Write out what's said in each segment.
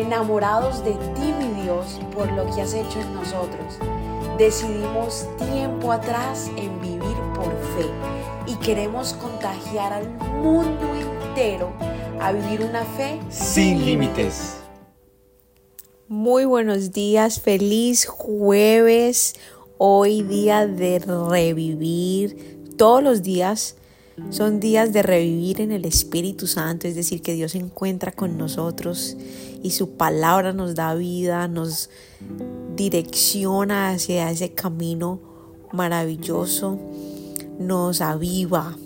enamorados de ti, mi Dios, por lo que has hecho en nosotros. Decidimos tiempo atrás en vivir por fe y queremos contagiar al mundo entero a vivir una fe sin límites. Muy buenos días, feliz jueves, hoy día de revivir. Todos los días son días de revivir en el Espíritu Santo, es decir, que Dios se encuentra con nosotros y su palabra nos da vida, nos direcciona hacia ese camino maravilloso, nos aviva.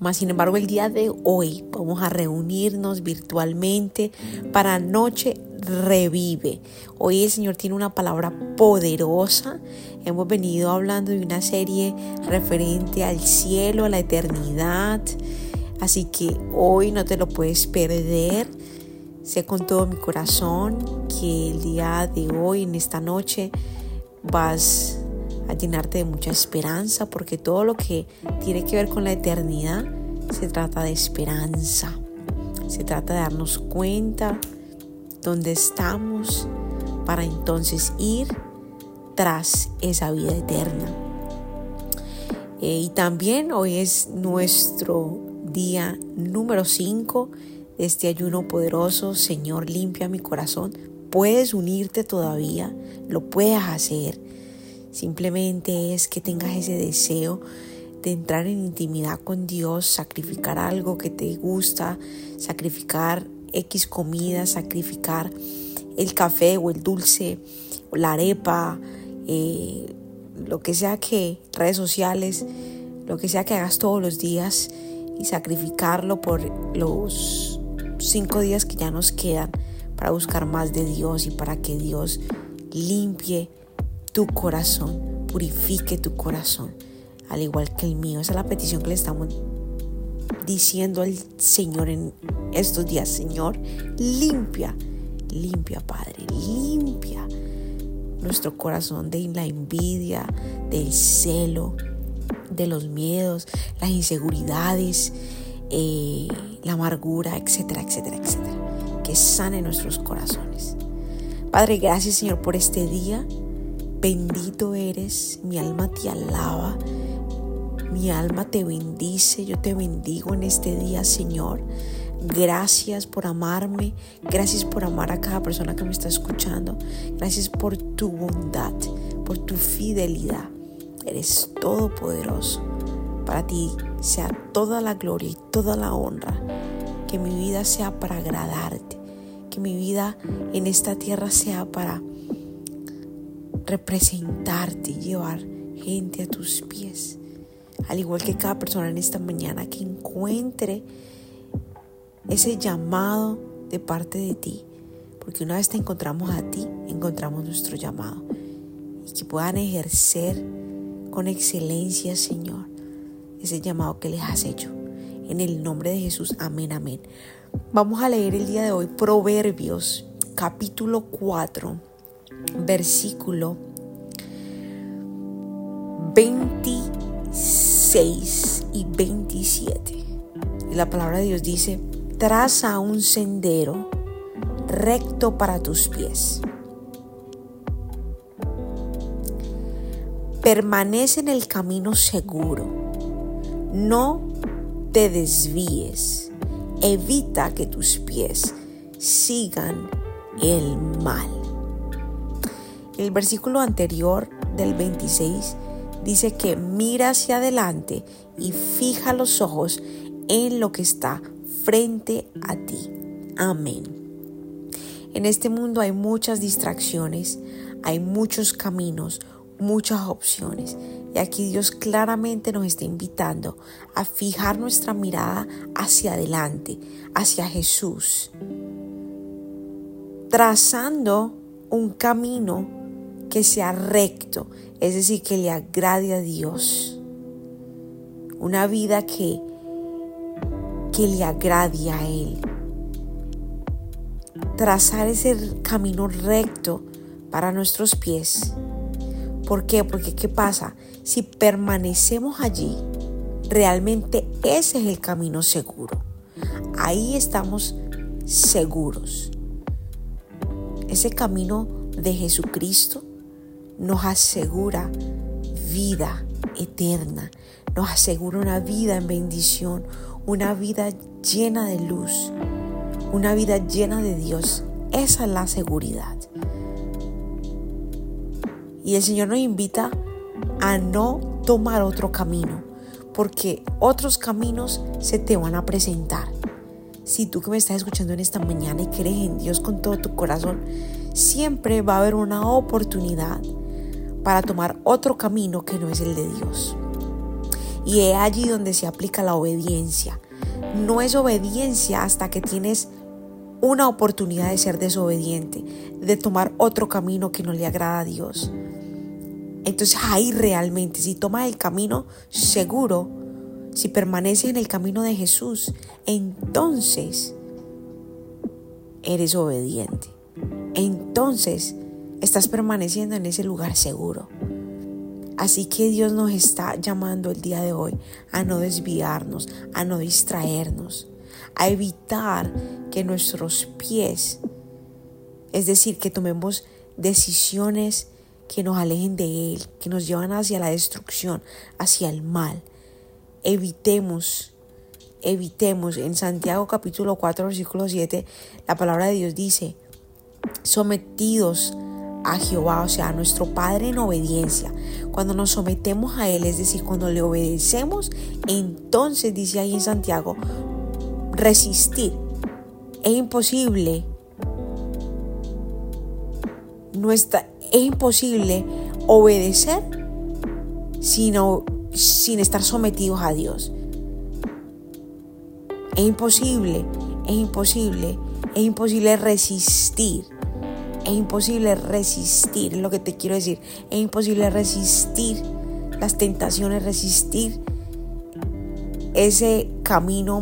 Mas, sin embargo, el día de hoy vamos a reunirnos virtualmente para Noche Revive. Hoy el Señor tiene una palabra poderosa. Hemos venido hablando de una serie referente al cielo, a la eternidad. Así que hoy no te lo puedes perder. Sé con todo mi corazón que el día de hoy, en esta noche, vas a llenarte de mucha esperanza, porque todo lo que tiene que ver con la eternidad se trata de esperanza. Se trata de darnos cuenta dónde estamos para entonces ir tras esa vida eterna. Eh, y también hoy es nuestro día número 5 este ayuno poderoso, Señor, limpia mi corazón. Puedes unirte todavía, lo puedes hacer. Simplemente es que tengas ese deseo de entrar en intimidad con Dios, sacrificar algo que te gusta, sacrificar X comida, sacrificar el café o el dulce, o la arepa, eh, lo que sea que, redes sociales, lo que sea que hagas todos los días y sacrificarlo por los cinco días que ya nos quedan para buscar más de Dios y para que Dios limpie tu corazón, purifique tu corazón, al igual que el mío. Esa es la petición que le estamos diciendo al Señor en estos días. Señor, limpia, limpia, Padre, limpia nuestro corazón de la envidia, del celo, de los miedos, las inseguridades, la amargura, etcétera, etcétera, etcétera. Que sane nuestros corazones. Padre, gracias Señor por este día. Bendito eres, mi alma te alaba, mi alma te bendice, yo te bendigo en este día, Señor. Gracias por amarme, gracias por amar a cada persona que me está escuchando, gracias por tu bondad, por tu fidelidad. Eres todopoderoso. Para ti sea toda la gloria y toda la honra. Que mi vida sea para agradarte. Que mi vida en esta tierra sea para representarte y llevar gente a tus pies. Al igual que cada persona en esta mañana que encuentre ese llamado de parte de ti. Porque una vez te encontramos a ti, encontramos nuestro llamado. Y que puedan ejercer con excelencia, Señor, ese llamado que les has hecho. En el nombre de Jesús, amén, amén. Vamos a leer el día de hoy Proverbios capítulo 4, versículo 26 y 27. Y la palabra de Dios dice, traza un sendero recto para tus pies. Permanece en el camino seguro no te desvíes. Evita que tus pies sigan el mal. El versículo anterior del 26 dice que mira hacia adelante y fija los ojos en lo que está frente a ti. Amén. En este mundo hay muchas distracciones, hay muchos caminos, muchas opciones. Y aquí Dios claramente nos está invitando a fijar nuestra mirada hacia adelante, hacia Jesús, trazando un camino que sea recto, es decir, que le agrade a Dios. Una vida que, que le agrade a Él. Trazar ese camino recto para nuestros pies ¿Por qué? Porque ¿qué pasa? Si permanecemos allí, realmente ese es el camino seguro. Ahí estamos seguros. ese camino de Jesucristo nos asegura vida eterna, nos asegura una vida en bendición, una vida llena de luz, una vida llena de Dios. Esa es la seguridad. Y el Señor nos invita a no tomar otro camino, porque otros caminos se te van a presentar. Si tú que me estás escuchando en esta mañana y crees en Dios con todo tu corazón, siempre va a haber una oportunidad para tomar otro camino que no es el de Dios. Y es allí donde se aplica la obediencia. No es obediencia hasta que tienes una oportunidad de ser desobediente, de tomar otro camino que no le agrada a Dios. Entonces ahí realmente, si tomas el camino seguro, si permaneces en el camino de Jesús, entonces eres obediente. Entonces estás permaneciendo en ese lugar seguro. Así que Dios nos está llamando el día de hoy a no desviarnos, a no distraernos, a evitar que nuestros pies, es decir, que tomemos decisiones que nos alejen de Él, que nos llevan hacia la destrucción, hacia el mal. Evitemos, evitemos. En Santiago capítulo 4, versículo 7, la palabra de Dios dice, sometidos a Jehová, o sea, a nuestro Padre en obediencia. Cuando nos sometemos a Él, es decir, cuando le obedecemos, entonces dice ahí en Santiago, resistir. Es imposible. No está, es imposible obedecer sin, sin estar sometidos a Dios. Es imposible, es imposible, es imposible resistir. Es imposible resistir, lo que te quiero decir. Es imposible resistir las tentaciones, resistir ese camino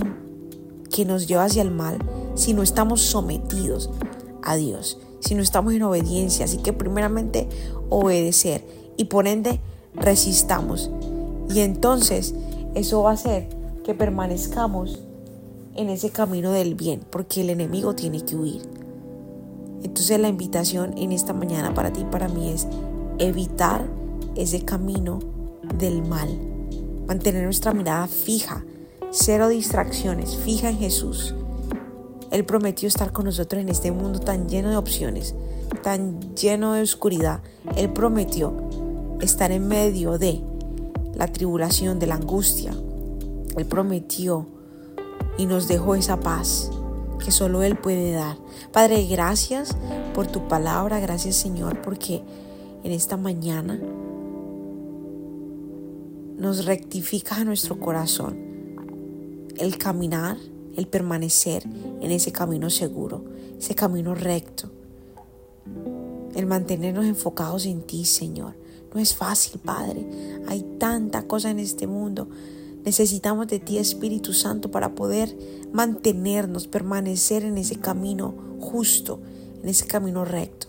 que nos lleva hacia el mal si no estamos sometidos a Dios si no estamos en obediencia. Así que primeramente obedecer y por ende resistamos. Y entonces eso va a hacer que permanezcamos en ese camino del bien, porque el enemigo tiene que huir. Entonces la invitación en esta mañana para ti y para mí es evitar ese camino del mal, mantener nuestra mirada fija, cero distracciones, fija en Jesús él prometió estar con nosotros en este mundo tan lleno de opciones, tan lleno de oscuridad. Él prometió estar en medio de la tribulación, de la angustia. Él prometió y nos dejó esa paz que solo Él puede dar. Padre, gracias por tu palabra, gracias Señor, porque en esta mañana nos rectifica a nuestro corazón el caminar el permanecer en ese camino seguro, ese camino recto, el mantenernos enfocados en ti, Señor. No es fácil, Padre. Hay tanta cosa en este mundo. Necesitamos de ti, Espíritu Santo, para poder mantenernos, permanecer en ese camino justo, en ese camino recto.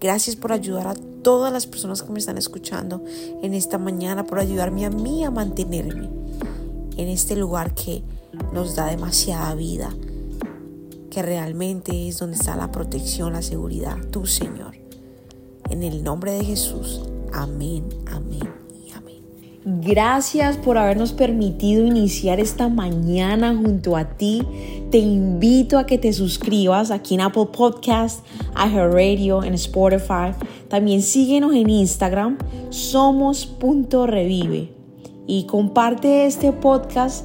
Gracias por ayudar a todas las personas que me están escuchando en esta mañana, por ayudarme a mí a mantenerme en este lugar que nos da demasiada vida, que realmente es donde está la protección, la seguridad, tu Señor. En el nombre de Jesús, amén, amén y amén. Gracias por habernos permitido iniciar esta mañana junto a ti. Te invito a que te suscribas aquí en Apple Podcast, a Radio, en Spotify. También síguenos en Instagram, somos.revive. Y comparte este podcast